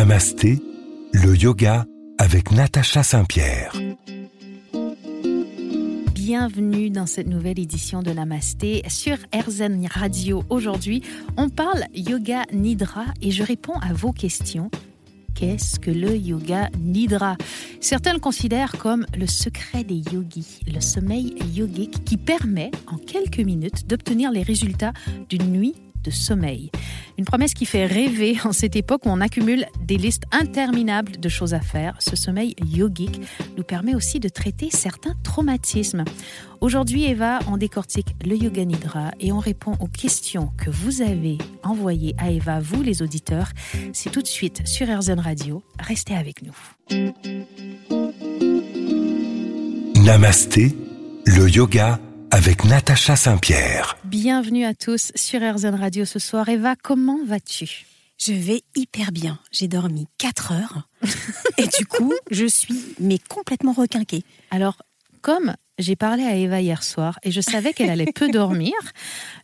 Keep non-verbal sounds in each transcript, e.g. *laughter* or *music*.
Namasté, le yoga avec Natacha Saint-Pierre. Bienvenue dans cette nouvelle édition de Namasté sur RZN Radio. Aujourd'hui, on parle yoga nidra et je réponds à vos questions. Qu'est-ce que le yoga nidra? Certains le considèrent comme le secret des yogis, le sommeil yogique qui permet en quelques minutes d'obtenir les résultats d'une nuit de sommeil. Une promesse qui fait rêver en cette époque où on accumule des listes interminables de choses à faire. Ce sommeil yogique nous permet aussi de traiter certains traumatismes. Aujourd'hui, Eva, on décortique le Yoga Nidra et on répond aux questions que vous avez envoyées à Eva, vous les auditeurs. C'est tout de suite sur RZN Radio. Restez avec nous. Namasté, le yoga avec Natacha Saint-Pierre. Bienvenue à tous sur RZN Radio ce soir. Eva, comment vas-tu? Je vais hyper bien. J'ai dormi 4 heures et du coup, je suis mais complètement requinquée. Alors, comme j'ai parlé à Eva hier soir et je savais qu'elle allait peu dormir,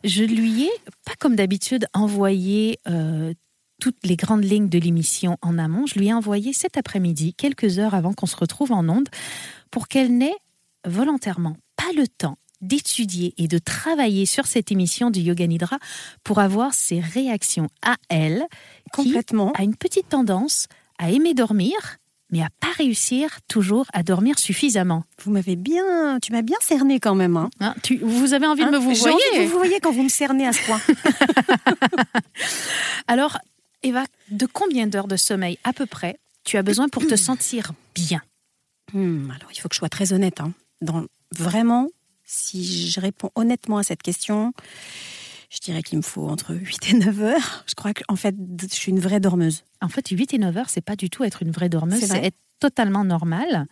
je lui ai, pas comme d'habitude, envoyé euh, toutes les grandes lignes de l'émission en amont. Je lui ai envoyé cet après-midi, quelques heures avant qu'on se retrouve en onde, pour qu'elle n'ait volontairement pas le temps d'étudier et de travailler sur cette émission du Yoga Nidra pour avoir ses réactions à elle, Complètement. qui a une petite tendance à aimer dormir, mais à pas réussir toujours à dormir suffisamment. Vous m'avez bien, tu m'as bien cerné quand même. Hein. Hein, tu- vous avez envie de me Hein vous envie voyez de vous voyez quand vous me cernez à ce point. *laughs* Alors, Eva, de combien d'heures de sommeil à peu près tu as besoin pour te *clears throat* sentir bien? Hmm, alors, il faut que je sois très honnête. hein. Dans, vraiment, si je réponds honnêtement à cette question, je dirais qu'il me faut entre 8 et 9 heures. Je crois qu'en fait, je suis une vraie dormeuse. En fait, 8 et 9 heures, c'est pas du tout être une vraie dormeuse, C'est vrai être totalement normal.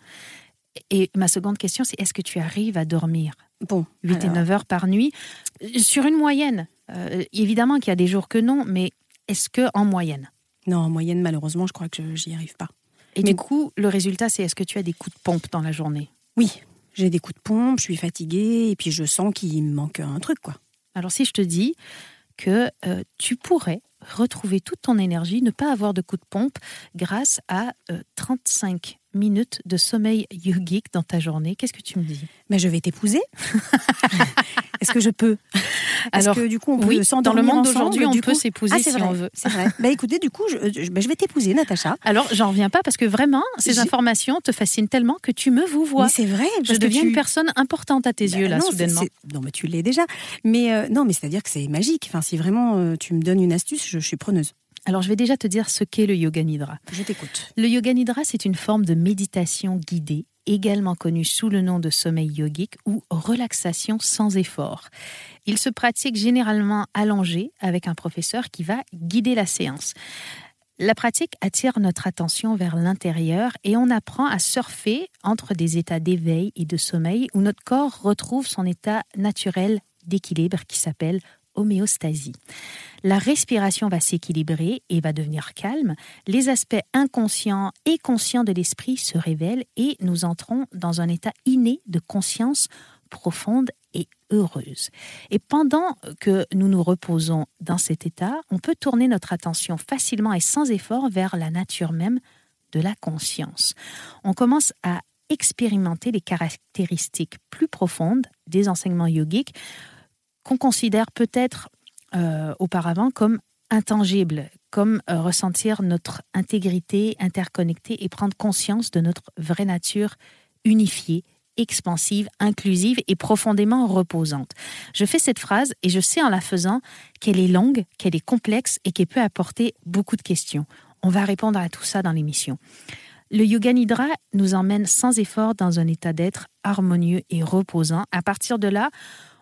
Et ma seconde question, c'est est-ce que tu arrives à dormir? Bon, 8 et alors, 9 heures par nuit sur une moyenne Euh, Évidemment qu'il y a des jours que non, mais est-ce que en moyenne? Non, en moyenne, malheureusement, je crois que je- j'y arrive pas. Et Mais- du coup, le résultat, c'est est-ce que tu as des coups de pompe dans la journée? Oui, j'ai des coups de pompe, je suis fatiguée, et puis je sens qu'il me manque un truc, quoi. Alors si je te dis que euh, tu pourrais retrouver toute ton énergie, ne pas avoir de coups de pompe grâce à euh, 35 minutes de sommeil yogique dans ta journée, qu'est-ce que tu me dis? Mais je vais t'épouser. *laughs* Est-ce que je peux? Alors, que du coup, on peut Oui, dans le monde d'aujourd'hui, on peut s'épouser Ah, c'est si vrai, on veut. C'est vrai. Bah écoutez, du coup, je, je- bah, je vais t'épouser, Natacha. Alors, j'en reviens pas parce que vraiment, ces informations te fascinent tellement que tu me vous vois. C'est vrai. Je deviens tu- une personne importante à tes Bah yeux, là, non, soudainement. Non, mais tu l'es déjà. Mais euh, non, mais c'est-à-dire que c'est magique. Enfin, si vraiment euh, tu me donnes une astuce, je, je suis preneuse. Alors, je vais déjà te dire ce qu'est le Yoga Nidra. Je t'écoute. Le Yoga Nidra, c'est une forme de méditation guidée, également connue sous le nom de sommeil yogique ou relaxation sans effort. Il se pratique généralement allongé avec un professeur qui va guider la séance. La pratique attire notre attention vers l'intérieur et on apprend à surfer entre des états d'éveil et de sommeil où notre corps retrouve son état naturel d'équilibre qui s'appelle homéostasie. La respiration va s'équilibrer et va devenir calme. Les aspects inconscients et conscients de l'esprit se révèlent et nous entrons dans un état inné de conscience profonde et heureuse. Et pendant que nous nous reposons dans cet état, on peut tourner notre attention facilement et sans effort vers la nature même de la conscience. On commence à expérimenter les caractéristiques plus profondes des enseignements yogiques qu'on considère peut-être euh, auparavant comme intangibles, comme euh, ressentir notre intégrité interconnectée et prendre conscience de notre vraie nature unifiée, expansive, inclusive et profondément reposante. Je fais cette phrase et je sais en la faisant qu'elle est longue, qu'elle est complexe et qu'elle peut apporter beaucoup de questions. On va répondre à tout ça dans l'émission. Le Yoga Nidra nous emmène sans effort dans un état d'être harmonieux et reposant. À partir de là,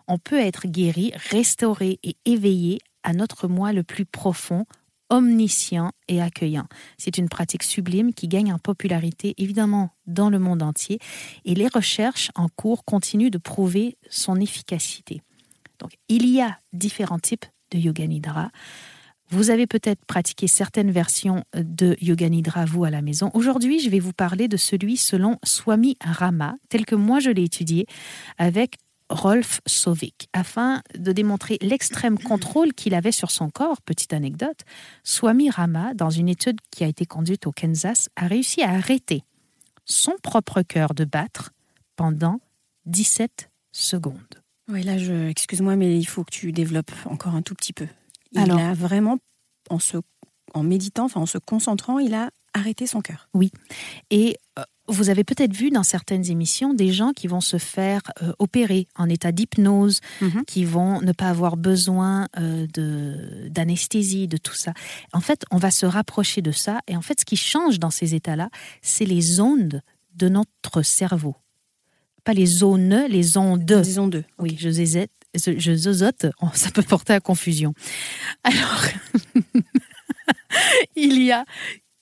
on peut être guéri, restauré et éveillé à notre moi le plus profond, omniscient et accueillant. C'est une pratique sublime qui gagne en popularité évidemment dans le monde entier et les recherches en cours continuent de prouver son efficacité. Donc il y a différents types de Yoga Nidra. Vous avez peut-être pratiqué certaines versions de Yoga Nidra, vous, à la maison. Aujourd'hui, je vais vous parler de celui selon Swami Rama, tel que moi je l'ai étudié, avec Rolf Sovik. Afin de démontrer l'extrême contrôle qu'il avait sur son corps, petite anecdote, Swami Rama, dans une étude qui a été conduite au Kansas, a réussi à arrêter son propre cœur de battre pendant 17 secondes. Oui, là, je, excuse-moi, mais il faut que tu développes encore un tout petit peu. Il a vraiment, en, se, en méditant, enfin en se concentrant, il a arrêté son cœur. Oui. Et euh, vous avez peut-être vu dans certaines émissions des gens qui vont se faire euh, opérer en état d'hypnose, mhm. qui vont ne pas avoir besoin euh, de d'anesthésie, de tout ça. En fait, on va se rapprocher de ça. Et en fait, ce qui change dans ces états-là, c'est les ondes de notre cerveau. Pas les zones, les ondes. Les ondes. Oui, je zézette, je zozote, oh, ça peut porter à confusion. Alors, *laughs* il y a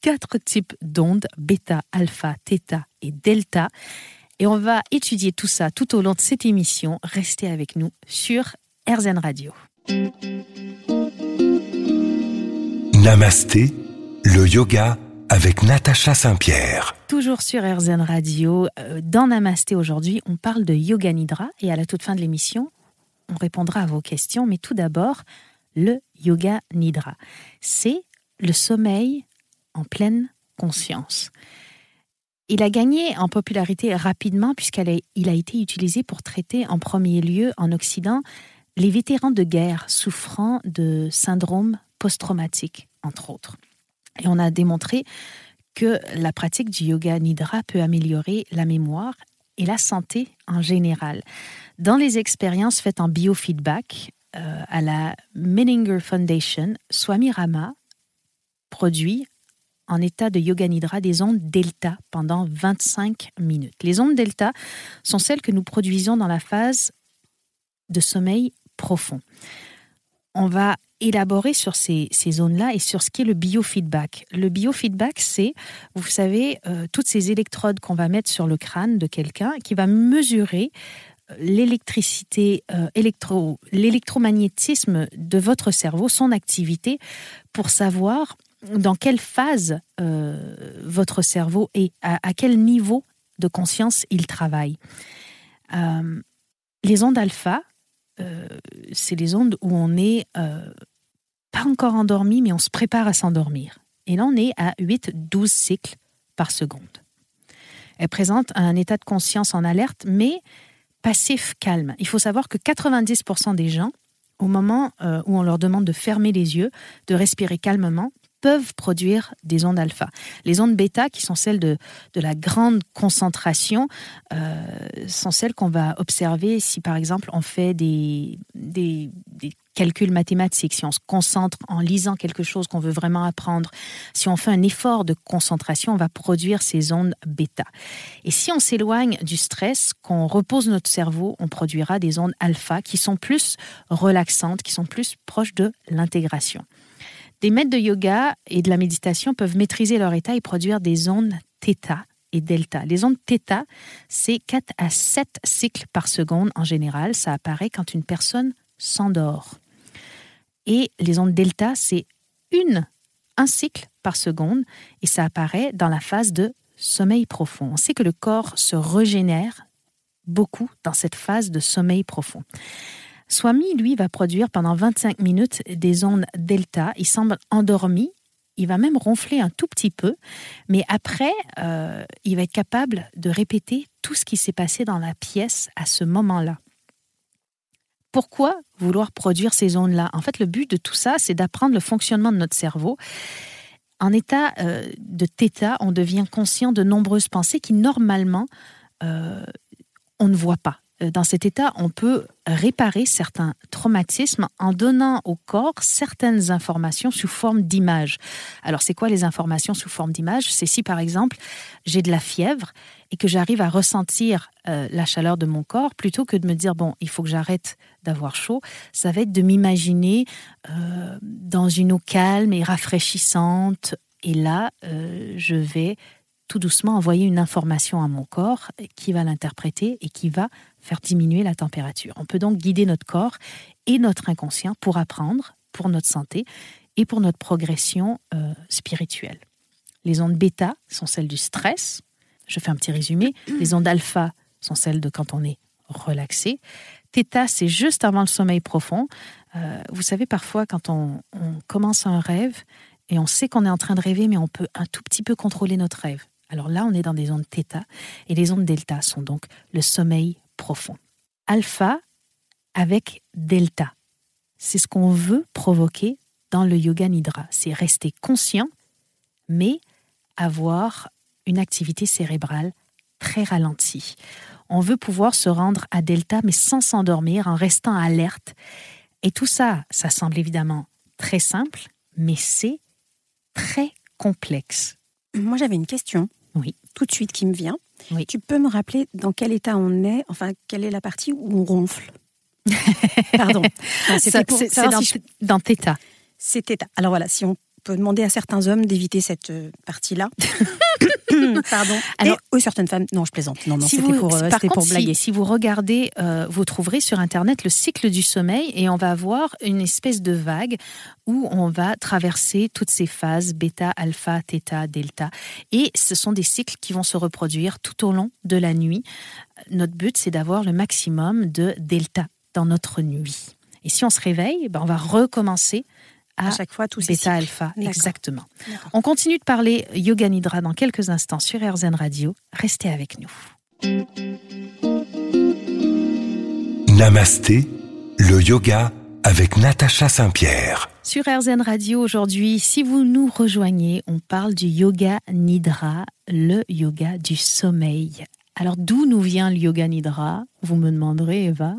quatre types d'ondes, bêta, alpha, theta et delta. Et on va étudier tout ça tout au long de cette émission. Restez avec nous sur RZN Radio. Namasté, le yoga avec Natacha Saint-Pierre. Toujours sur RZN Radio. Euh, dans Namasté aujourd'hui, on parle de yoga nidra et à la toute fin de l'émission, on répondra à vos questions. Mais tout d'abord, le yoga nidra. C'est le sommeil en pleine conscience. Il a gagné en popularité rapidement puisqu'il a été utilisé pour traiter en premier lieu en Occident les vétérans de guerre souffrant de syndrome post-traumatique, entre autres. Et on a démontré que la pratique du yoga nidra peut améliorer la mémoire et la santé en général. Dans les expériences faites en biofeedback euh, à la Menninger Foundation, Swami Rama produit en état de yoga nidra des ondes delta pendant 25 minutes. Les ondes delta sont celles que nous produisons dans la phase de sommeil profond. On va élaborer sur ces, zones-là et sur ce qu'est le biofeedback. Le biofeedback, c'est, vous savez, euh, toutes ces électrodes qu'on va mettre sur le crâne de quelqu'un qui va mesurer euh, l'électricité, euh, l'électromagnétisme de votre cerveau, son activité, pour savoir dans quelle phase euh, votre cerveau est, à, quel niveau de conscience il travaille. Euh, les ondes alpha, euh, c'est les ondes où on n'est pas encore endormi, mais on se prépare à s'endormir. Et là, on est à 8-12 cycles par seconde. Elle présente un état de conscience en alerte, mais passif, calme. Il faut savoir que 90% des gens, au moment où on leur demande de fermer les yeux, de respirer calmement, peuvent produire des ondes alpha. Les ondes bêta, qui sont celles de, de la grande concentration, euh, sont celles qu'on va observer si, par exemple, on fait des, des, calculs mathématiques, si on se concentre en lisant quelque chose qu'on veut vraiment apprendre, si on fait un effort de concentration, on va produire ces ondes bêta. Et si on s'éloigne du stress, qu'on repose notre cerveau, on produira des ondes alpha qui sont plus relaxantes, qui sont plus proches de l'intégration. Des maîtres de yoga et de la méditation peuvent maîtriser leur état et produire des ondes θ et delta. Les ondes θ, c'est 4 à 7 cycles par seconde en général. Ça apparaît quand une personne s'endort. Et les ondes delta, c'est une, un cycle par seconde et ça apparaît dans la phase de sommeil profond. On sait que le corps se régénère beaucoup dans cette phase de sommeil profond. Swami, lui, va produire pendant 25 minutes des ondes delta. Il semble endormi. Il va même ronfler un tout petit peu, mais après, euh, il va être capable de répéter tout ce qui s'est passé dans la pièce à ce moment-là. Pourquoi vouloir produire ces ondes-là? En fait, le but de tout ça, c'est d'apprendre le fonctionnement de notre cerveau. En état euh, de θ, on devient conscient de nombreuses pensées qui, normalement, euh, on ne voit pas. Euh, dans cet état, on peut réparer certains traumatismes en donnant au corps certaines informations sous forme d'images. Alors, c'est quoi les informations sous forme d'images? C'est si, par exemple, j'ai de la fièvre et que j'arrive à ressentir euh, la chaleur de mon corps, plutôt que de me dire, bon, il faut que j'arrête d'avoir chaud, ça va être de m'imaginer euh, dans une eau calme et rafraîchissante. Et là, je vais tout doucement envoyer une information à mon corps qui va l'interpréter et qui va faire diminuer la température. On peut donc guider notre corps et notre inconscient pour apprendre, pour notre santé et pour notre progression euh, spirituelle. Les ondes bêta sont celles du stress. Je fais un petit résumé. *clears throat* Les ondes alpha sont celles de quand on est relaxé. Theta, c'est juste avant le sommeil profond. Euh, vous savez, parfois, quand on, on commence un rêve et on sait qu'on est en train de rêver, mais on peut un tout petit peu contrôler notre rêve. Alors là, on est dans des ondes θ et les ondes delta sont donc le sommeil profond. Alpha avec delta, c'est ce qu'on veut provoquer dans le yoga nidra. C'est rester conscient, mais avoir une activité cérébrale très ralentie. On veut pouvoir se rendre à delta, mais sans s'endormir, en restant alerte. Et tout ça, ça semble évidemment très simple, mais c'est très complexe. Moi, j'avais une question. Oui. Tout de suite qui me vient. Oui. Tu peux me rappeler dans quel état on est, enfin, quelle est la partie où on ronfle *laughs* Pardon. Pour C'est dans, si je- dans Theta. C'était. Alors voilà, si on peut demander à certains hommes d'éviter cette euh, partie-là. *laughs* *laughs* Pardon. Alors- aux certaines femmes. Non, je plaisante. Non, non, Si c'était vous- pour, euh, par contre, pour si-. Si, vous regardez, euh, vous trouverez sur Internet le cycle du sommeil et on va avoir une espèce de vague où on va traverser toutes ces phases, bêta, alpha, theta, delta. Et ce sont des cycles qui vont se reproduire tout au long de la nuit. Notre but, c'est d'avoir le maximum de delta dans notre nuit. Et si on se réveille, ben, on va recommencer à, À chaque fois, tous ces bêta, cycles. alpha. Exactement. On continue de parler Yoga Nidra dans quelques instants sur RZN Radio. Restez avec nous. Namasté, le yoga avec Natacha Saint-Pierre. Sur RZN Radio aujourd'hui, si vous nous rejoignez, on parle du yoga nidra, le yoga du sommeil. Alors d'où nous vient le yoga nidra? Vous me demanderez, Eva.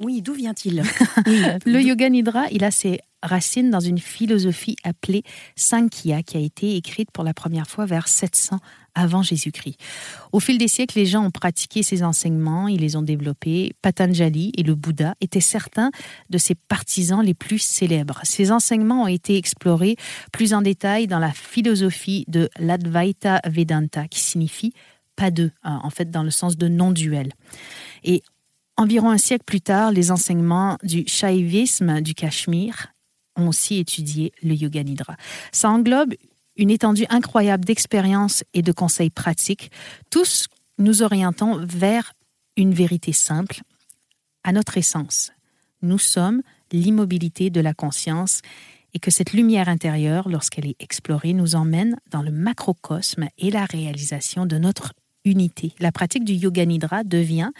Oui, d'où vient-il? *laughs* Le yoga nidra, il a ses racines dans une philosophie appelée Sankhya qui a été écrite pour la première fois vers 700 avant Jésus-Christ. Au fil des siècles, les gens ont pratiqué ces enseignements, ils les ont développés. Patanjali et le Bouddha étaient certains de ses partisans les plus célèbres. Ces enseignements ont été explorés plus en détail dans la philosophie de l'Advaita Vedanta qui signifie deux, hein, en fait dans le sens de non-duel. Et environ un siècle plus tard, les enseignements du shaivisme du Cachemire ont aussi étudié le yoga nidra. Ça englobe une étendue incroyable d'expériences et de conseils pratiques, tous nous orientant vers une vérité simple, à notre essence. Nous sommes l'immobilité de la conscience et que cette lumière intérieure, lorsqu'elle est explorée, nous emmène dans le macrocosme et la réalisation de notre unité. La pratique du yoga nidra devient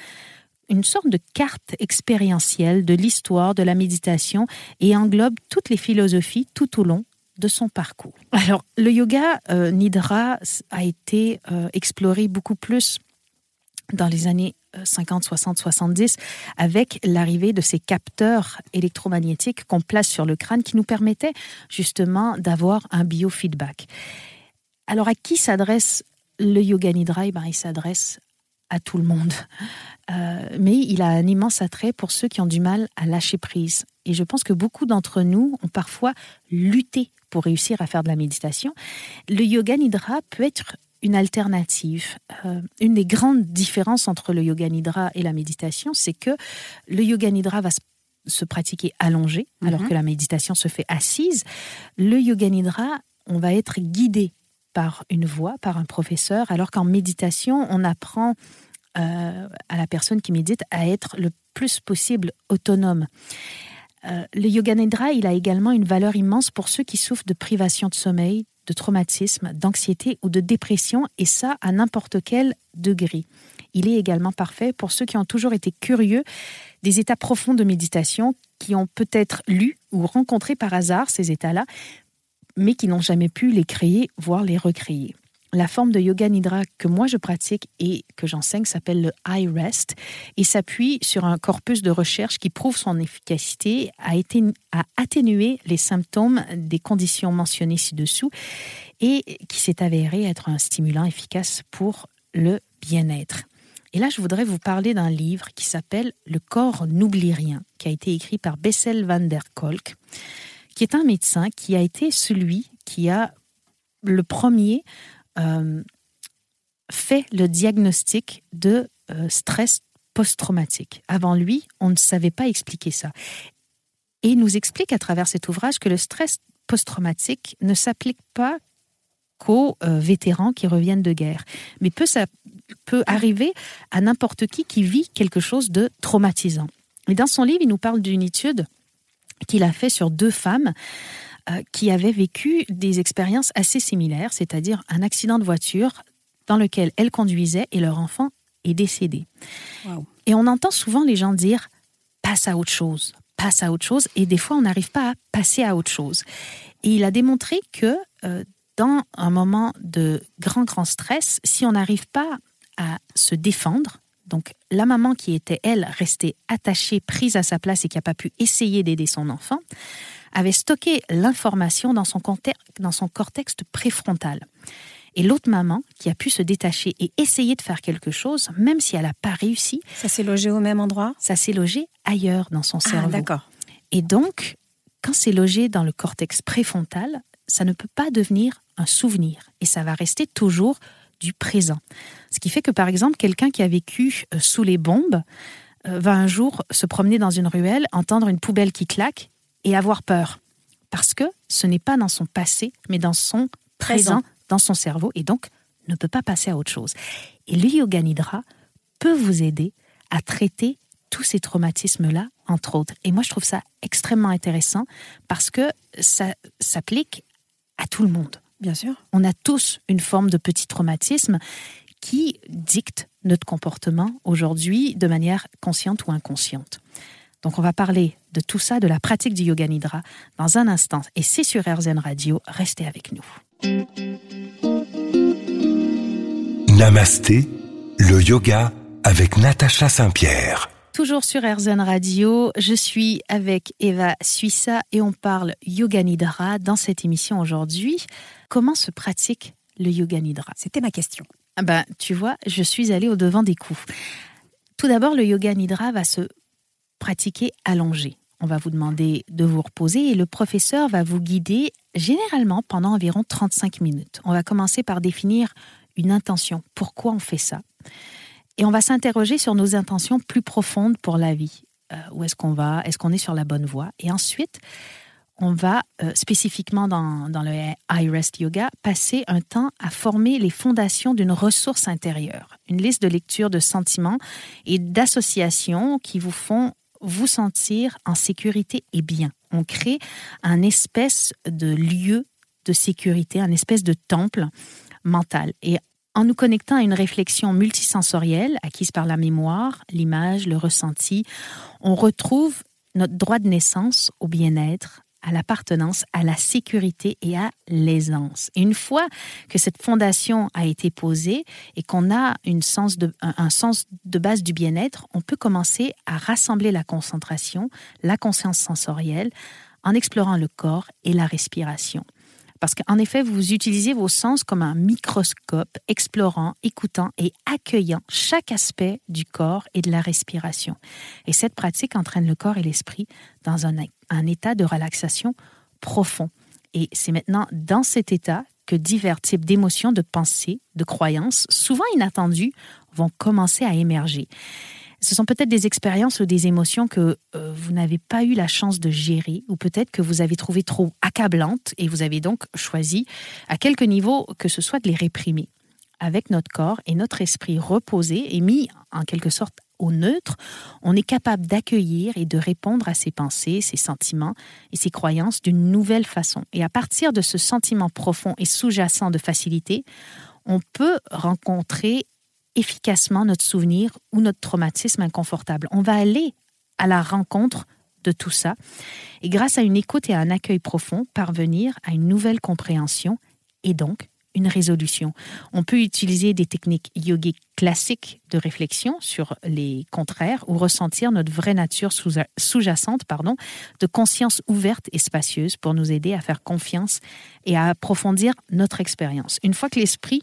une sorte de carte expérientielle de l'histoire de la méditation et englobe toutes les philosophies tout au long de son parcours. Alors, le yoga euh, nidra a été euh, exploré beaucoup plus dans les années euh, 50, 60, 70 avec l'arrivée de ces capteurs électromagnétiques qu'on place sur le crâne qui nous permettaient justement d'avoir un biofeedback. Alors, à qui s'adresse le yoga nidra Eh ben, Il s'adresse à tout le monde. *laughs* Euh, mais il a un immense attrait pour ceux qui ont du mal à lâcher prise. Et je pense que beaucoup d'entre nous ont parfois lutté pour réussir à faire de la méditation. Le yoga nidra peut être une alternative. Euh, une des grandes différences entre le yoga nidra et la méditation, c'est que le yoga nidra va se, se pratiquer allongé, Mhm. alors que la méditation se fait assise. Le yoga nidra, on va être guidé par une voix, par un professeur, alors qu'en méditation, on apprend euh, à la personne qui médite à être le plus possible autonome. Euh, le yoga nidra, il a également une valeur immense pour ceux qui souffrent de privation de sommeil, de traumatisme, d'anxiété ou de dépression, et ça à n'importe quel degré. Il est également parfait pour ceux qui ont toujours été curieux des états profonds de méditation, qui ont peut-être lu ou rencontré par hasard ces états-là, mais qui n'ont jamais pu les créer, voire les recréer. La forme de yoga nidra que moi je pratique et que j'enseigne s'appelle le eye rest et s'appuie sur un corpus de recherche qui prouve son efficacité à, à atténuer les symptômes des conditions mentionnées ci-dessous et qui s'est avéré être un stimulant efficace pour le bien-être. Et là, je voudrais vous parler d'un livre qui s'appelle Le corps n'oublie rien, qui a été écrit par Bessel van der Kolk, qui est un médecin qui a été celui qui a le premier euh, fait le diagnostic de euh, stress post-traumatique. Avant lui, on ne savait pas expliquer ça. Et il nous explique à travers cet ouvrage que le stress post-traumatique ne s'applique pas qu'aux euh, vétérans qui reviennent de guerre. Mais peut, peut arriver à n'importe qui qui vit quelque chose de traumatisant. Et dans son livre, il nous parle d'une étude qu'il a fait sur deux femmes euh, qui avaient vécu des expériences assez similaires, c'est-à-dire un accident de voiture dans lequel elles conduisaient et leur enfant est décédé. Et on entend souvent les gens dire passe à autre chose, passe à autre chose, et des fois on n'arrive pas à passer à autre chose. Et il a démontré que euh, dans un moment de grand, grand stress, si on n'arrive pas à se défendre, donc la maman qui était, elle, restée attachée, prise à sa place et qui n'a pas pu essayer d'aider son enfant, avait stocké l'information dans son, dans son cortex préfrontal. Et l'autre maman, qui a pu se détacher et essayer de faire quelque chose, même si elle n'a pas réussi. Ça s'est logé au même endroit? Ça s'est logé ailleurs dans son ah, cerveau. d'accord. Et donc, quand c'est logé dans le cortex préfrontal, ça ne peut pas devenir un souvenir. Et ça va rester toujours du présent. Ce qui fait que, par exemple, quelqu'un qui a vécu euh, sous les bombes euh, va un jour se promener dans une ruelle, entendre une poubelle qui claque et avoir peur. Parce que ce n'est pas dans son passé, mais dans son présent, dans son cerveau, et donc ne peut pas passer à autre chose. Et le yoga nidra peut vous aider à traiter tous ces traumatismes-là, entre autres. Et moi, je trouve ça extrêmement intéressant parce que ça s'applique à tout le monde. Bien sûr. On a tous une forme de petit traumatisme qui dicte notre comportement aujourd'hui de manière consciente ou inconsciente. Donc on va parler de tout ça, de la pratique du yoga nidra dans un instant. Et c'est sur RZN Radio, restez avec nous. Namasté, le yoga avec Natacha Saint-Pierre. Toujours sur RZN Radio, je suis avec Eva Suissa et on parle Yoga Nidra dans cette émission aujourd'hui. Comment se pratique le Yoga Nidra? C'était ma question. Ah ben, tu vois, je suis allée au devant des coups. Tout d'abord, le Yoga Nidra va se pratiquer allongé. On va vous demander de vous reposer et le professeur va vous guider généralement pendant environ 35 minutes. On va commencer par définir une intention. Pourquoi on fait ça? Et on va s'interroger sur nos intentions plus profondes pour la vie. Euh, où est-ce qu'on va? Est-ce qu'on est sur la bonne voie? Et ensuite, on va euh, spécifiquement dans, le iRest Yoga passer un temps à former les fondations d'une ressource intérieure, une liste de lecture de sentiments et d'associations qui vous font vous sentir en sécurité et bien. On crée un espèce de lieu de sécurité, un espèce de temple mental. Et en nous connectant à une réflexion multisensorielle acquise par la mémoire, l'image, le ressenti, on retrouve notre droit de naissance au bien-être, à l'appartenance, à la sécurité et à l'aisance. Une fois que cette fondation a été posée et qu'on a un sens de base du bien-être, on peut commencer à rassembler la concentration, la conscience sensorielle, en explorant le corps et la respiration. Parce qu'en effet, vous utilisez vos sens comme un microscope, explorant, écoutant et accueillant chaque aspect du corps et de la respiration. Et cette pratique entraîne le corps et l'esprit dans un, un état de relaxation profond. Et c'est maintenant dans cet état que divers types d'émotions, de pensées, de croyances, souvent inattendues, vont commencer à émerger ce sont peut-être des expériences ou des émotions que euh, vous n'avez pas eu la chance de gérer, ou peut-être que vous avez trouvé trop accablantes et vous avez donc choisi, à quelque niveau que ce soit, de les réprimer. Avec notre corps et notre esprit reposé et mis en quelque sorte au neutre, on est capable d'accueillir et de répondre à ses pensées, ses sentiments et ses croyances d'une nouvelle façon. Et à partir de ce sentiment profond et sous-jacent de facilité, on peut rencontrer efficacement notre souvenir ou notre traumatisme inconfortable. On va aller à la rencontre de tout ça et grâce à une écoute et à un accueil profond, parvenir à une nouvelle compréhension et donc une résolution. On peut utiliser des techniques yogiques classiques de réflexion sur les contraires ou ressentir notre vraie nature sous-jacente, pardon, de conscience ouverte et spacieuse pour nous aider à faire confiance et à approfondir notre expérience. Une fois que l'esprit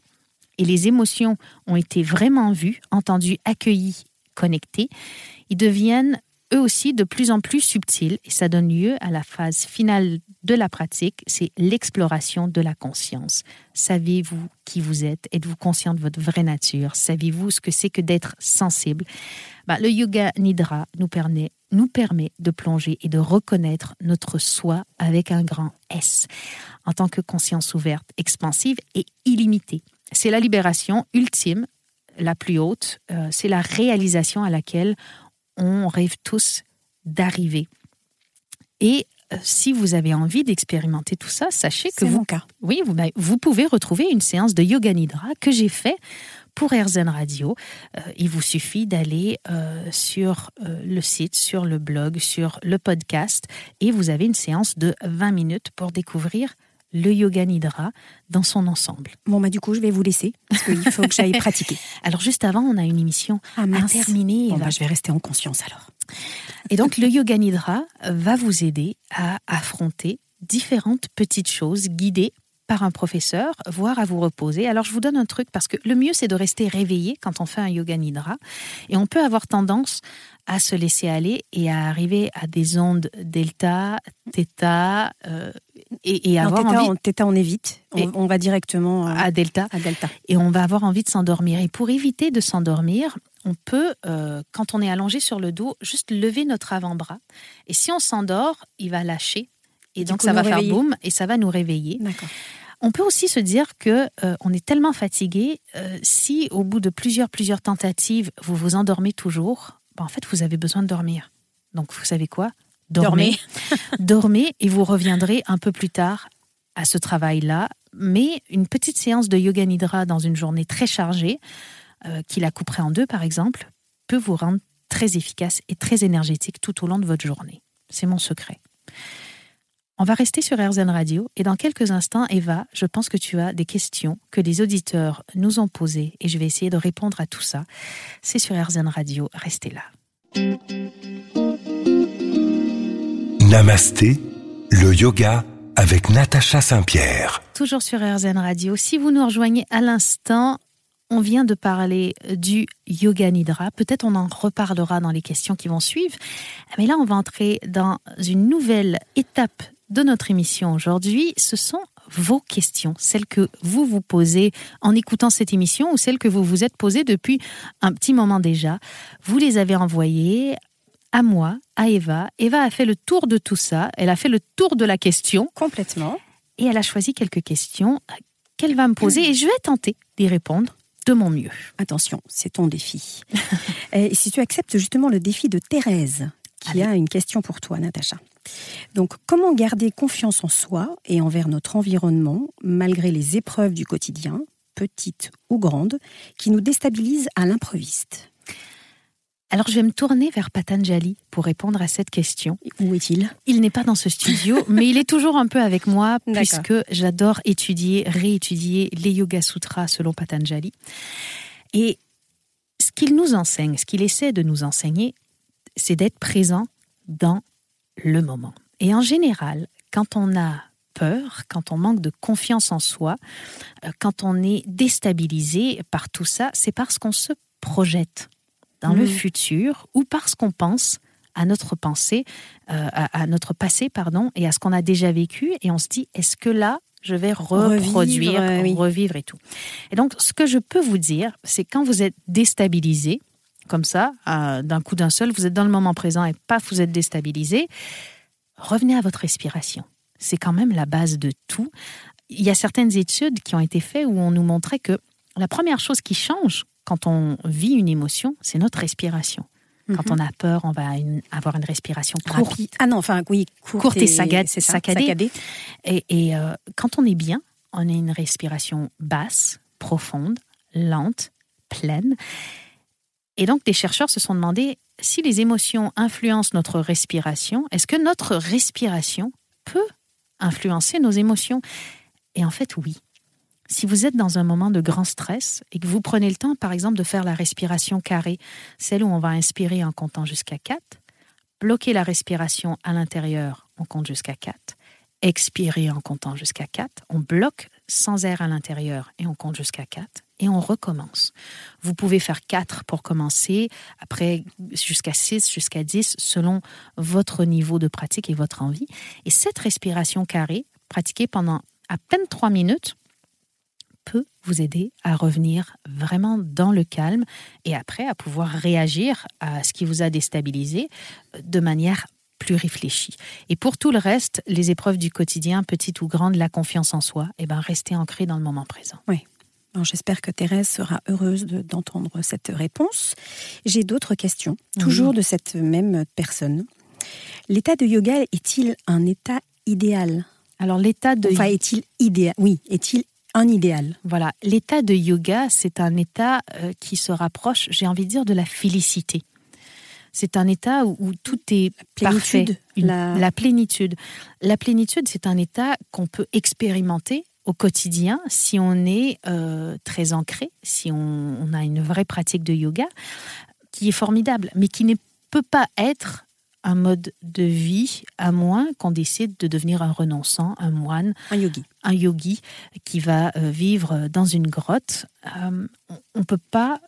et les émotions ont été vraiment vues, entendues, accueillies, connectées, ils deviennent eux aussi de plus en plus subtils et ça donne lieu à la phase finale de la pratique, c'est l'exploration de la conscience. Savez-vous qui vous êtes? Êtes-vous conscient de votre vraie nature? Savez-vous ce que c'est que d'être sensible? Bah, Le yoga nidra nous nous permet de plonger et de reconnaître notre soi avec un grand S, en tant que conscience ouverte, expansive et illimitée. C'est la libération ultime, la plus haute, euh, c'est la réalisation à laquelle on rêve tous d'arriver. Et euh, si vous avez envie d'expérimenter tout ça, sachez que vous, oui, vous, vous, pouvez retrouver une séance de yoga nidra que j'ai fait pour AirZen Radio. Euh, il vous suffit d'aller sur le site, sur le blog, sur le podcast et vous avez une séance de 20 minutes pour découvrir le yoga nidra dans son ensemble. Bon, bah, du coup, je vais vous laisser parce qu'il faut que j'aille *laughs* pratiquer. Alors, juste avant, on a une émission ah, à terminer. Bon, bah, je vais rester en conscience alors. Et donc, le yoga nidra va vous aider à affronter différentes petites choses guidées par un professeur, voire à vous reposer. Alors je vous donne un truc parce que le mieux c'est de rester réveillé quand on fait un yoga nidra et on peut avoir tendance à se laisser aller et à arriver à des ondes delta, theta euh, et, et avoir envie. theta on évite, on, on va directement euh, à delta. À delta et on va avoir envie de s'endormir. Et pour éviter de s'endormir, on peut, euh, quand on est allongé sur le dos, juste lever notre avant-bras. Et si on s'endort, il va lâcher et donc ça va faire boum et ça va nous réveiller. On peut aussi se dire que euh, on est tellement fatigué euh, si au bout de plusieurs plusieurs tentatives vous vous endormez toujours, ben, en fait vous avez besoin de dormir. Donc vous savez quoi? Dormez. *laughs* Dormez et vous reviendrez un peu plus tard à ce travail-là. Mais une petite séance de yoga nidra dans une journée très chargée, euh, qui la couperait en deux par exemple, peut vous rendre très efficace et très énergétique tout au long de votre journée. C'est mon secret. On va rester sur RZN Radio et dans quelques instants, Eva, je pense que tu as des questions que les auditeurs nous ont posées et je vais essayer de répondre à tout ça. C'est sur RZN Radio, restez là. Namasté, le yoga avec Natacha Saint-Pierre. Toujours sur RZN Radio. Si vous nous rejoignez à l'instant, on vient de parler du yoga nidra. Peut-être on en reparlera dans les questions qui vont suivre. Mais là, on va entrer dans une nouvelle étape de notre émission aujourd'hui, ce sont vos questions, celles que vous vous posez en écoutant cette émission ou celles que vous vous êtes posées depuis un petit moment déjà. Vous les avez envoyées à moi, à Eva. Eva a fait le tour de tout ça. Elle a fait le tour de la question. Complètement. Et elle a choisi quelques questions qu'elle va me poser et je vais tenter d'y répondre de mon mieux. Attention, c'est ton défi. *laughs* et si tu acceptes justement le défi de Thérèse, qui a une question pour toi, Natacha. Donc, comment garder confiance en soi et envers notre environnement malgré les épreuves du quotidien, petites ou grandes, qui nous déstabilisent à l'improviste? Alors je vais me tourner vers Patanjali pour répondre à cette question. Où est-il? Il n'est pas dans ce studio, *laughs* mais il est toujours un peu avec moi puisque j'adore étudier, réétudier les Yoga Sutras selon Patanjali. Et ce qu'il nous enseigne, ce qu'il essaie de nous enseigner, c'est d'être présent dans le moment. Et en général, quand on a peur, quand on manque de confiance en soi, euh, quand on est déstabilisé par tout ça, c'est parce qu'on se projette dans le mmh. futur ou parce qu'on pense à notre pensée, euh, à, notre passé, pardon, et à ce qu'on a déjà vécu, et on se dit est-ce que là je vais reproduire, revivre et tout. Et donc, ce que je peux vous dire, c'est quand vous êtes déstabilisé, comme ça, d'un coup d'un seul, vous êtes dans le moment présent et paf, vous êtes déstabilisé. Revenez à votre respiration. C'est quand même la base de tout. Il y a certaines études qui ont été faites où on nous montrait que la première chose qui change quand on vit une émotion, c'est notre respiration. Quand mhm. on a peur, on va avoir une respiration courte. Ah non, enfin oui, courte, et, saccadée. Et, euh, quand on est bien, on a une respiration basse, profonde, lente, pleine. Et donc, des chercheurs se sont demandé si les émotions influencent notre respiration, est-ce que notre respiration peut influencer nos émotions? Et en fait, oui. Si vous êtes dans un moment de grand stress et que vous prenez le temps, par exemple, de faire la respiration carrée, celle où on va inspirer en comptant jusqu'à 4, bloquer la respiration à l'intérieur, on compte jusqu'à 4, expirer en comptant jusqu'à 4, on bloque sans air à l'intérieur et on compte jusqu'à 4, et on recommence. Vous pouvez faire 4 pour commencer, après jusqu'à 6, jusqu'à 10, selon votre niveau de pratique et votre envie. Et cette respiration carrée, pratiquée pendant à peine 3 minutes, peut vous aider à revenir vraiment dans le calme et après à pouvoir réagir à ce qui vous a déstabilisé de manière plus réfléchie. Et pour tout le reste, les épreuves du quotidien, petites ou grandes, la confiance en soi, eh ben, restez ancré dans le moment présent. Oui. J'espère que Thérèse sera heureuse d'entendre cette réponse. J'ai d'autres questions, toujours de cette même personne. L'état de yoga est-il un état idéal? Alors l'état de enfin est-il idéal Oui, est-il un idéal? Voilà, l'état de yoga, c'est un état euh, qui se rapproche, j'ai envie de dire, de la félicité. C'est un état où, tout est parfait, la... la plénitude. La plénitude, c'est un état qu'on peut expérimenter au quotidien si on est euh, très ancré, si on, a une vraie pratique de yoga, qui est formidable, mais qui ne peut pas être un mode de vie à moins qu'on décide de devenir un renonçant, un moine, un yogi, un yogi qui va euh, vivre dans une grotte. Euh, on ne peut pas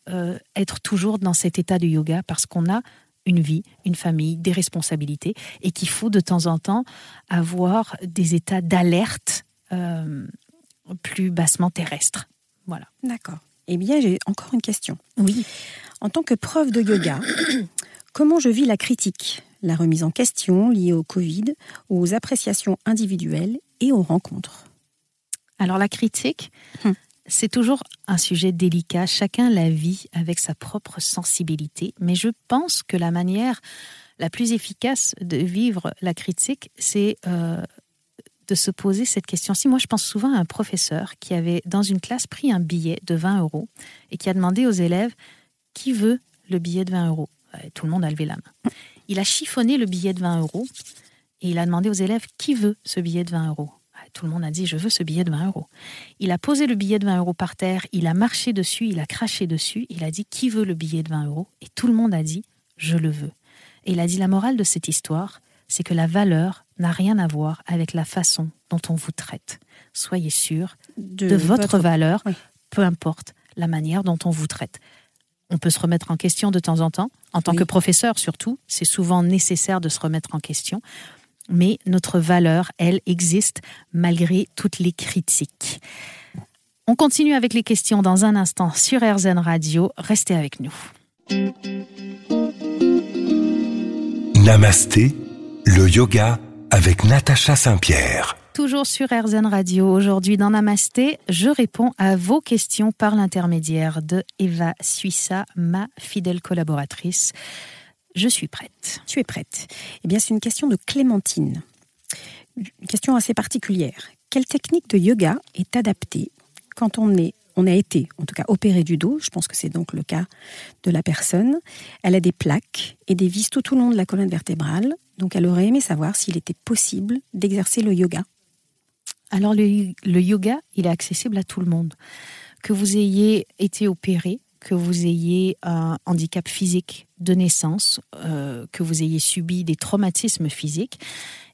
être toujours dans cet état de yoga parce qu'on a une vie, une famille, des responsabilités et qu'il faut de temps en temps avoir des états d'alerte plus bassement terrestre. Voilà. D'accord. Eh bien, j'ai encore une question. Oui. En tant que prof de yoga, *coughs* comment je vis la critique, la remise en question liée au Covid, aux appréciations individuelles et aux rencontres? Alors la critique, hum. c'est toujours un sujet délicat. Chacun la vit avec sa propre sensibilité. Mais je pense que la manière la plus efficace de vivre la critique, c'est euh, de se poser cette question-ci. Moi, je pense souvent à un professeur qui avait, dans une classe, pris un billet de 20 euros et qui a demandé aux élèves qui veut le billet de 20 euros? Tout le monde a levé la main. Il a chiffonné le billet de 20 euros et il a demandé aux élèves qui veut ce billet de 20 euros? Tout le monde a dit je veux ce billet de 20 euros. Il a posé le billet de 20 euros par terre, il a marché dessus, il a craché dessus, il a dit qui veut le billet de 20 euros? Et tout le monde a dit je le veux. Et il a dit la morale de cette histoire, c'est que la valeur n'a rien à voir avec la façon dont on vous traite. Soyez sûr de, votre, valeur, peu importe la manière dont on vous traite. On peut se remettre en question de temps en temps, en tant que professeur surtout, c'est souvent nécessaire de se remettre en question, mais notre valeur, elle, existe malgré toutes les critiques. On continue avec les questions dans un instant sur RZN Radio. Restez avec nous. Namasté le yoga avec Natacha Saint-Pierre. Toujours sur RZN Radio, aujourd'hui dans Namasté, je réponds à vos questions par l'intermédiaire de Eva Suissa, ma fidèle collaboratrice. Je suis prête. Tu es prête. Eh bien, c'est une question de Clémentine. Une question assez particulière. Quelle technique de yoga est adaptée quand on est on a été, en tout cas, opéré du dos. Je pense que c'est donc le cas de la personne. Elle a des plaques et des vis tout au long de la colonne vertébrale. Donc, elle aurait aimé savoir s'il était possible d'exercer le yoga. Alors, le, yoga, il est accessible à tout le monde. Que vous ayez été opéré, que vous ayez un handicap physique de naissance, euh, que vous ayez subi des traumatismes physiques,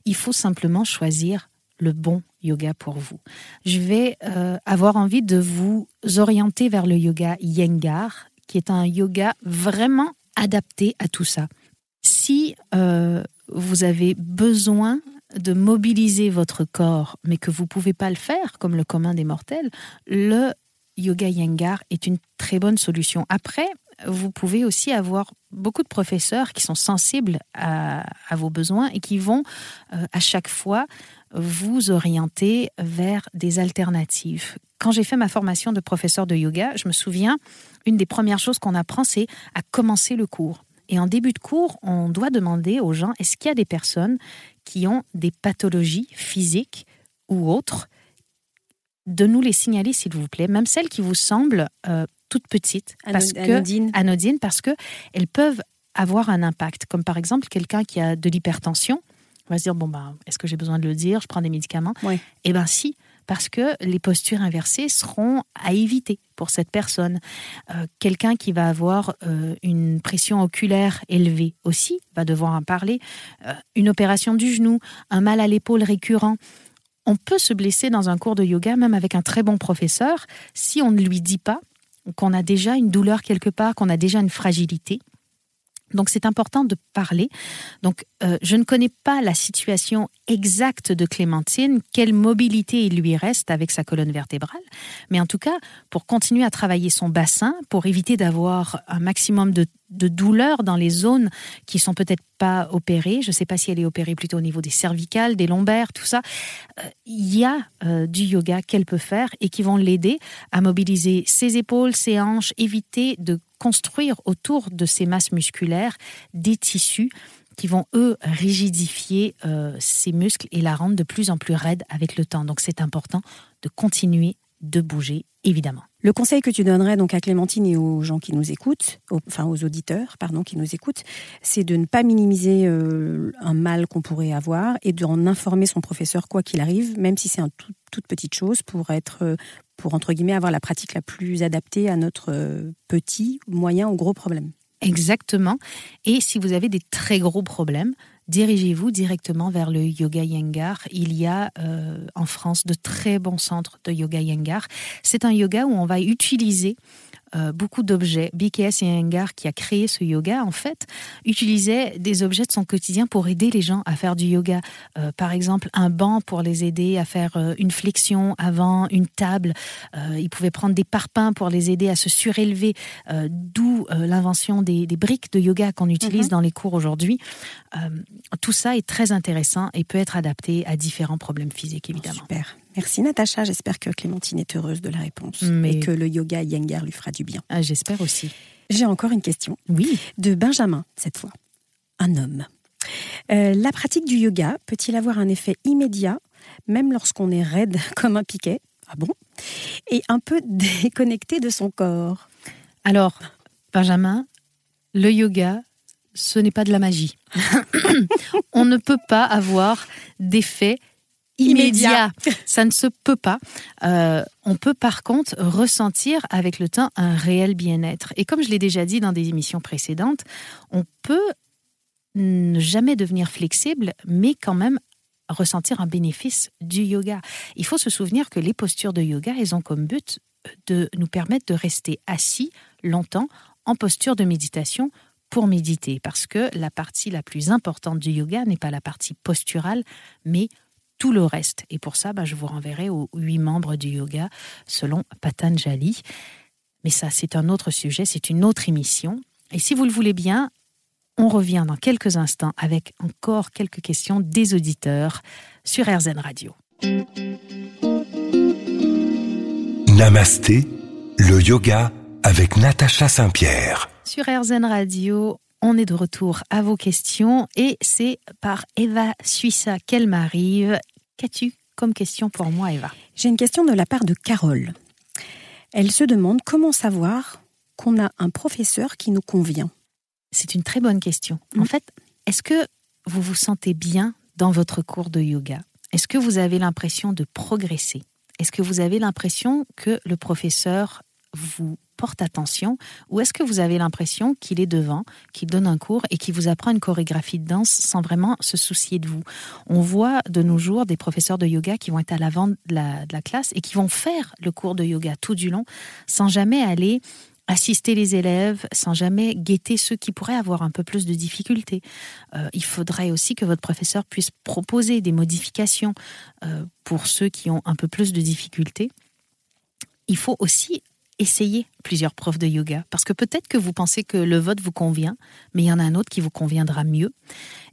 il faut simplement choisir le bon yoga pour vous. Je vais euh, avoir envie de vous orienter vers le yoga Yengar, qui est un yoga vraiment adapté à tout ça. Si euh, vous avez besoin de mobiliser votre corps, mais que vous ne pouvez pas le faire comme le commun des mortels, le yoga Yengar est une très bonne solution. Après, vous pouvez aussi avoir beaucoup de professeurs qui sont sensibles à, vos besoins et qui vont euh, à chaque fois vous orienter vers des alternatives. Quand j'ai fait ma formation de professeur de yoga, je me souviens, une des premières choses qu'on apprend, c'est à commencer le cours. Et en début de cours, on doit demander aux gens, est-ce qu'il y a des personnes qui ont des pathologies physiques ou autres? De nous les signaler, s'il vous plaît, même celles qui vous semblent euh, toutes petites, parce que, anodines, parce que elles peuvent avoir un impact. Comme par exemple quelqu'un qui a de l'hypertension, on va se dire bon ben est-ce que j'ai besoin de le dire? Je prends des médicaments. Eh ben si, parce que les postures inversées seront à éviter pour cette personne. Euh, quelqu'un qui va avoir euh, une pression oculaire élevée aussi va devoir en parler. Euh, une opération du genou, un mal à l'épaule récurrent. On peut se blesser dans un cours de yoga, même avec un très bon professeur, si on ne lui dit pas qu'on a déjà une douleur quelque part, qu'on a déjà une fragilité. Donc c'est important de parler. Donc euh, je ne connais pas la situation exacte de Clémentine, quelle mobilité il lui reste avec sa colonne vertébrale, mais en tout cas pour continuer à travailler son bassin, pour éviter d'avoir un maximum de, douleur dans les zones qui sont peut-être pas opérées. Je ne sais pas si elle est opérée plutôt au niveau des cervicales, des lombaires, tout ça. Euh, il y a euh, du yoga qu'elle peut faire et qui vont l'aider à mobiliser ses épaules, ses hanches, éviter de construire autour de ces masses musculaires des tissus qui vont, eux, rigidifier euh, ces muscles et la rendre de plus en plus raide avec le temps. Donc c'est important de continuer de bouger, évidemment. Le conseil que tu donnerais donc à Clémentine et aux gens qui nous écoutent, enfin aux auditeurs, pardon, qui nous écoutent, c'est de ne pas minimiser euh, un mal qu'on pourrait avoir et d'en informer son professeur quoi qu'il arrive, même si c'est une toute petite chose, pour être, euh, pour entre guillemets avoir la pratique la plus adaptée à notre euh, petit, moyen ou gros problème. Exactement. Et si vous avez des très gros problèmes, dirigez-vous directement vers le Yoga Yengar. Il y a euh, en France de très bons centres de Yoga Yengar. C'est un yoga où on va utiliser euh, beaucoup d'objets. BKS et qui a créé ce yoga, en fait, utilisait des objets de son quotidien pour aider les gens à faire du yoga. Euh, par exemple, un banc pour les aider à faire euh, une flexion avant, une table. il pouvait prendre des parpaings pour les aider à se surélever, d'où l'invention des, briques de yoga qu'on utilise mhm. dans les cours aujourd'hui. tout ça est très intéressant et peut être adapté à différents problèmes physiques, évidemment. Super. Merci Natacha, j'espère que Clémentine est heureuse de la réponse et que le yoga Yengar lui fera du bien. Ah, j'espère aussi. J'ai encore une question. Oui. De Benjamin, cette fois. Un homme. Euh, la pratique du yoga peut-il avoir un effet immédiat, même lorsqu'on est raide *laughs* comme un piquet? Ah bon? Et un peu *laughs* déconnecté de son corps? Alors, Benjamin, le yoga, ce n'est pas de la magie. *coughs* on ne peut pas avoir d'effet immédiat. Ça ne se peut pas. Euh, on peut par contre ressentir avec le temps un réel bien-être. Et comme je l'ai déjà dit dans des émissions précédentes, on peut ne jamais devenir flexible, mais quand même ressentir un bénéfice du yoga. Il faut se souvenir que les postures de yoga, elles ont comme but de nous permettre de rester assis longtemps en posture de méditation pour méditer, parce que la partie la plus importante du yoga n'est pas la partie posturale, mais tout le reste. Et pour ça, bah, je vous renverrai aux huit membres du yoga selon Patanjali. Mais ça, c'est un autre sujet, c'est une autre émission. Et si vous le voulez bien, on revient dans quelques instants avec encore quelques questions des auditeurs sur RZN Radio. Namasté, le yoga avec Natacha Saint-Pierre. Sur RZN Radio, on est de retour à vos questions et c'est par Eva Suissa qu'elle m'arrive. Qu'as-tu comme question pour moi, Eva? J'ai une question de la part de Carole. Elle se demande comment savoir qu'on a un professeur qui nous convient. C'est une très bonne question. En mm. fait, est-ce que vous vous sentez bien dans votre cours de yoga? Est-ce que vous avez l'impression de progresser? Est-ce que vous avez l'impression que le professeur vous porte attention Ou est-ce que vous avez l'impression qu'il est devant, qu'il donne un cours et qu'il vous apprend une chorégraphie de danse sans vraiment se soucier de vous? On voit de nos jours des professeurs de yoga qui vont être à l'avant de la, classe et qui vont faire le cours de yoga tout du long sans jamais aller assister les élèves sans jamais guetter ceux qui pourraient avoir un peu plus de difficultés. Euh, il faudrait aussi que votre professeur puisse proposer des modifications euh, pour ceux qui ont un peu plus de difficultés. Il faut aussi essayez plusieurs profs de yoga parce que peut-être que vous pensez que le vote vous convient, mais il y en a un autre qui vous conviendra mieux.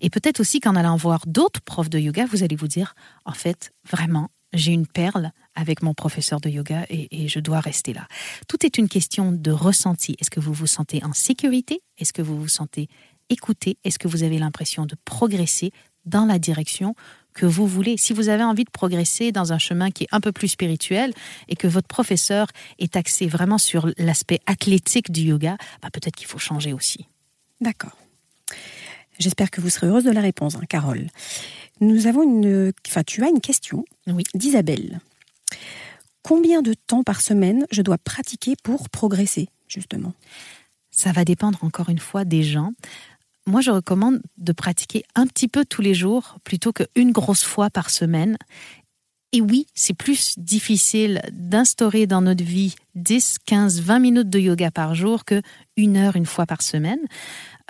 Et peut-être aussi qu'en allant voir d'autres profs de yoga, vous allez vous dire, en fait, vraiment, j'ai une perle avec mon professeur de yoga et, et, je dois rester là. Tout est une question de ressenti. Est-ce que vous vous sentez en sécurité? Est-ce que vous vous sentez écouté? Est-ce que vous avez l'impression de progresser dans la direction que vous voulez. Si vous avez envie de progresser dans un chemin qui est un peu plus spirituel et que votre professeur est axé vraiment sur l'aspect athlétique du yoga, bah, peut-être qu'il faut changer aussi. D'accord. J'espère que vous serez heureuse de la réponse, hein, Carole. Nous avons une, enfin, tu as une question oui. d'Isabelle. Combien de temps par semaine je dois pratiquer pour progresser, justement? Ça va dépendre encore une fois des gens moi, je recommande de pratiquer un petit peu tous les jours plutôt qu'une grosse fois par semaine. Et oui, c'est plus difficile d'instaurer dans notre vie 10, 15, 20 minutes de yoga par jour que une heure une fois par semaine.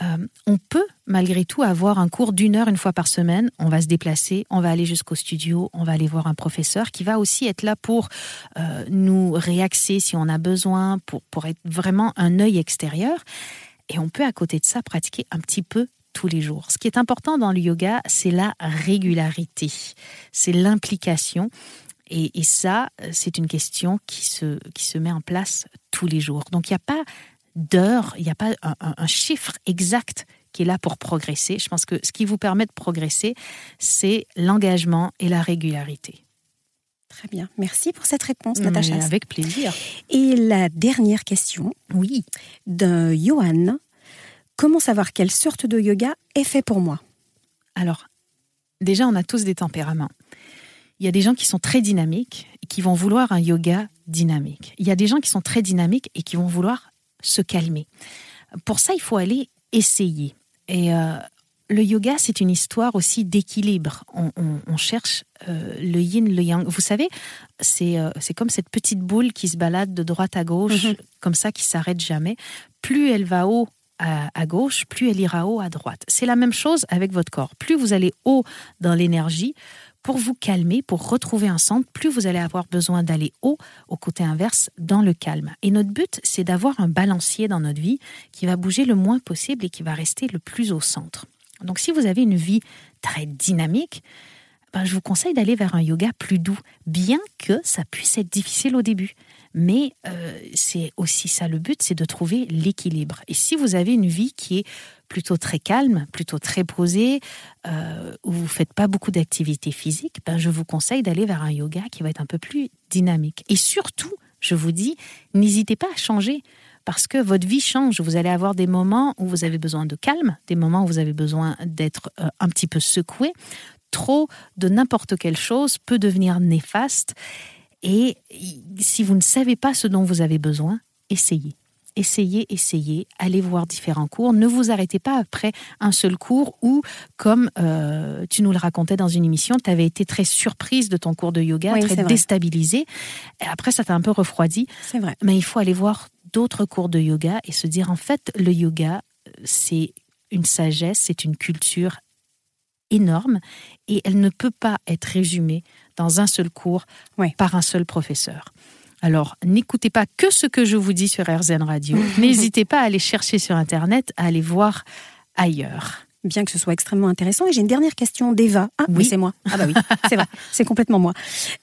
euh, on peut malgré tout avoir un cours d'une heure une fois par semaine. On va se déplacer, on va aller jusqu'au studio, on va aller voir un professeur qui va aussi être là pour euh, nous réaxer si on a besoin, pour, pour être vraiment un œil extérieur. Et on peut à côté de ça pratiquer un petit peu tous les jours. Ce qui est important dans le yoga, c'est la régularité, c'est l'implication. Et, ça, c'est une question qui se, qui se met en place tous les jours. Donc, il n'y a pas d'heure, il n'y a pas un, chiffre exact qui est là pour progresser. Je pense que ce qui vous permet de progresser, c'est l'engagement et la régularité. Très bien. Merci pour cette réponse, Natacha. Avec plaisir. Et la dernière question. Oui. De Johan. Comment savoir quelle sorte de yoga est fait pour moi? Alors, déjà, on a tous des tempéraments. Il y a des gens qui sont très dynamiques et qui vont vouloir un yoga dynamique. Il y a des gens qui sont très dynamiques et qui vont vouloir se calmer. Pour ça, il faut aller essayer. Et euh, le yoga, c'est une histoire aussi d'équilibre. On, cherche euh, le yin, le yang. Vous savez, euh, c'est comme cette petite boule qui se balade de droite à gauche, mhm. comme ça, qui s'arrête jamais. Plus elle va haut à, gauche, plus elle ira haut à droite. C'est la même chose avec votre corps. Plus vous allez haut dans l'énergie, pour vous calmer, pour retrouver un centre, plus vous allez avoir besoin d'aller haut, au côté inverse, dans le calme. Et notre but, c'est d'avoir un balancier dans notre vie qui va bouger le moins possible et qui va rester le plus au centre. Donc si vous avez une vie très dynamique, ben, je vous conseille d'aller vers un yoga plus doux, bien que ça puisse être difficile au début. Mais euh, c'est aussi ça le but, c'est de trouver l'équilibre. Et si vous avez une vie qui est plutôt très calme, plutôt très posée, euh, où vous ne faites pas beaucoup d'activité physique, ben je vous conseille d'aller vers un yoga qui va être un peu plus dynamique. Et surtout, je vous dis, n'hésitez pas à changer parce que votre vie change. Vous allez avoir des moments où vous avez besoin de calme, des moments où vous avez besoin d'être euh, un petit peu secoué. Trop de n'importe quelle chose peut devenir néfaste. Et si vous ne savez pas ce dont vous avez besoin, essayez essayez, essayez, allez voir différents cours. Ne vous arrêtez pas après un seul cours ou, comme euh, tu nous le racontais dans une émission, tu avais été très surprise de ton cours de yoga, très déstabilisée. Et après, ça t'a un peu refroidi. C'est vrai. Mais il faut aller voir d'autres cours de yoga et se dire, en fait, le yoga, c'est une sagesse, c'est une culture énorme et elle ne peut pas être résumée dans un seul cours par un seul professeur. Alors, n'écoutez pas que ce que je vous dis sur RZN Radio. *laughs* N'hésitez pas à aller chercher sur Internet, à aller voir ailleurs bien que ce soit extrêmement intéressant. Et j'ai une dernière question d'Eva. Ah oui, c'est moi. *laughs* Ah bah oui, *laughs* c'est vrai, c'est complètement moi.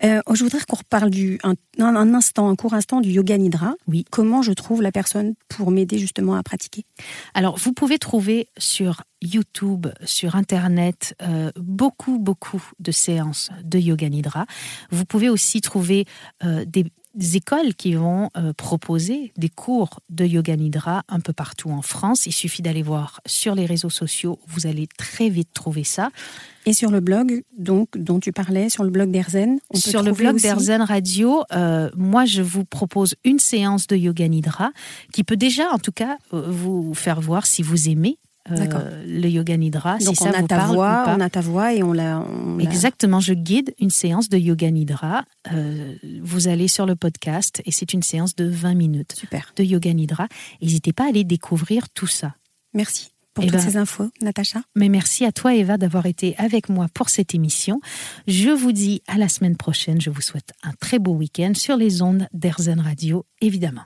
Euh, je voudrais qu'on reparle du un, un, instant, un court instant du yoga nidra. Oui. Comment je trouve la personne pour m'aider justement à pratiquer? Alors, vous pouvez trouver sur YouTube, sur Internet, euh, beaucoup, beaucoup de séances de yoga nidra. Vous pouvez aussi trouver euh, des, écoles qui vont euh, proposer des cours de yoga nidra un peu partout en France. Il suffit d'aller voir sur les réseaux sociaux, vous allez très vite trouver ça. Et sur le blog donc dont tu parlais, sur le blog d'Erzen Sur le blog d'Erzen Radio, euh, moi je vous propose une séance de yoga nidra qui peut déjà en tout cas euh, vous faire voir si vous aimez euh, le yoga nidra. Donc si on ça a vous ta parle voix, on a ta voix et on l'a. Exactement, je guide une séance de yoga nidra. Euh, vous allez sur le podcast et c'est une séance de 20 minutes Super. de yoga nidra. N'hésitez pas à aller découvrir tout ça. Merci pour toutes ces infos, Natacha. Mais merci à toi, Eva, d'avoir été avec moi pour cette émission. Je vous dis à la semaine prochaine. Je vous souhaite un très beau week-end sur les ondes d'Airzen Radio, évidemment.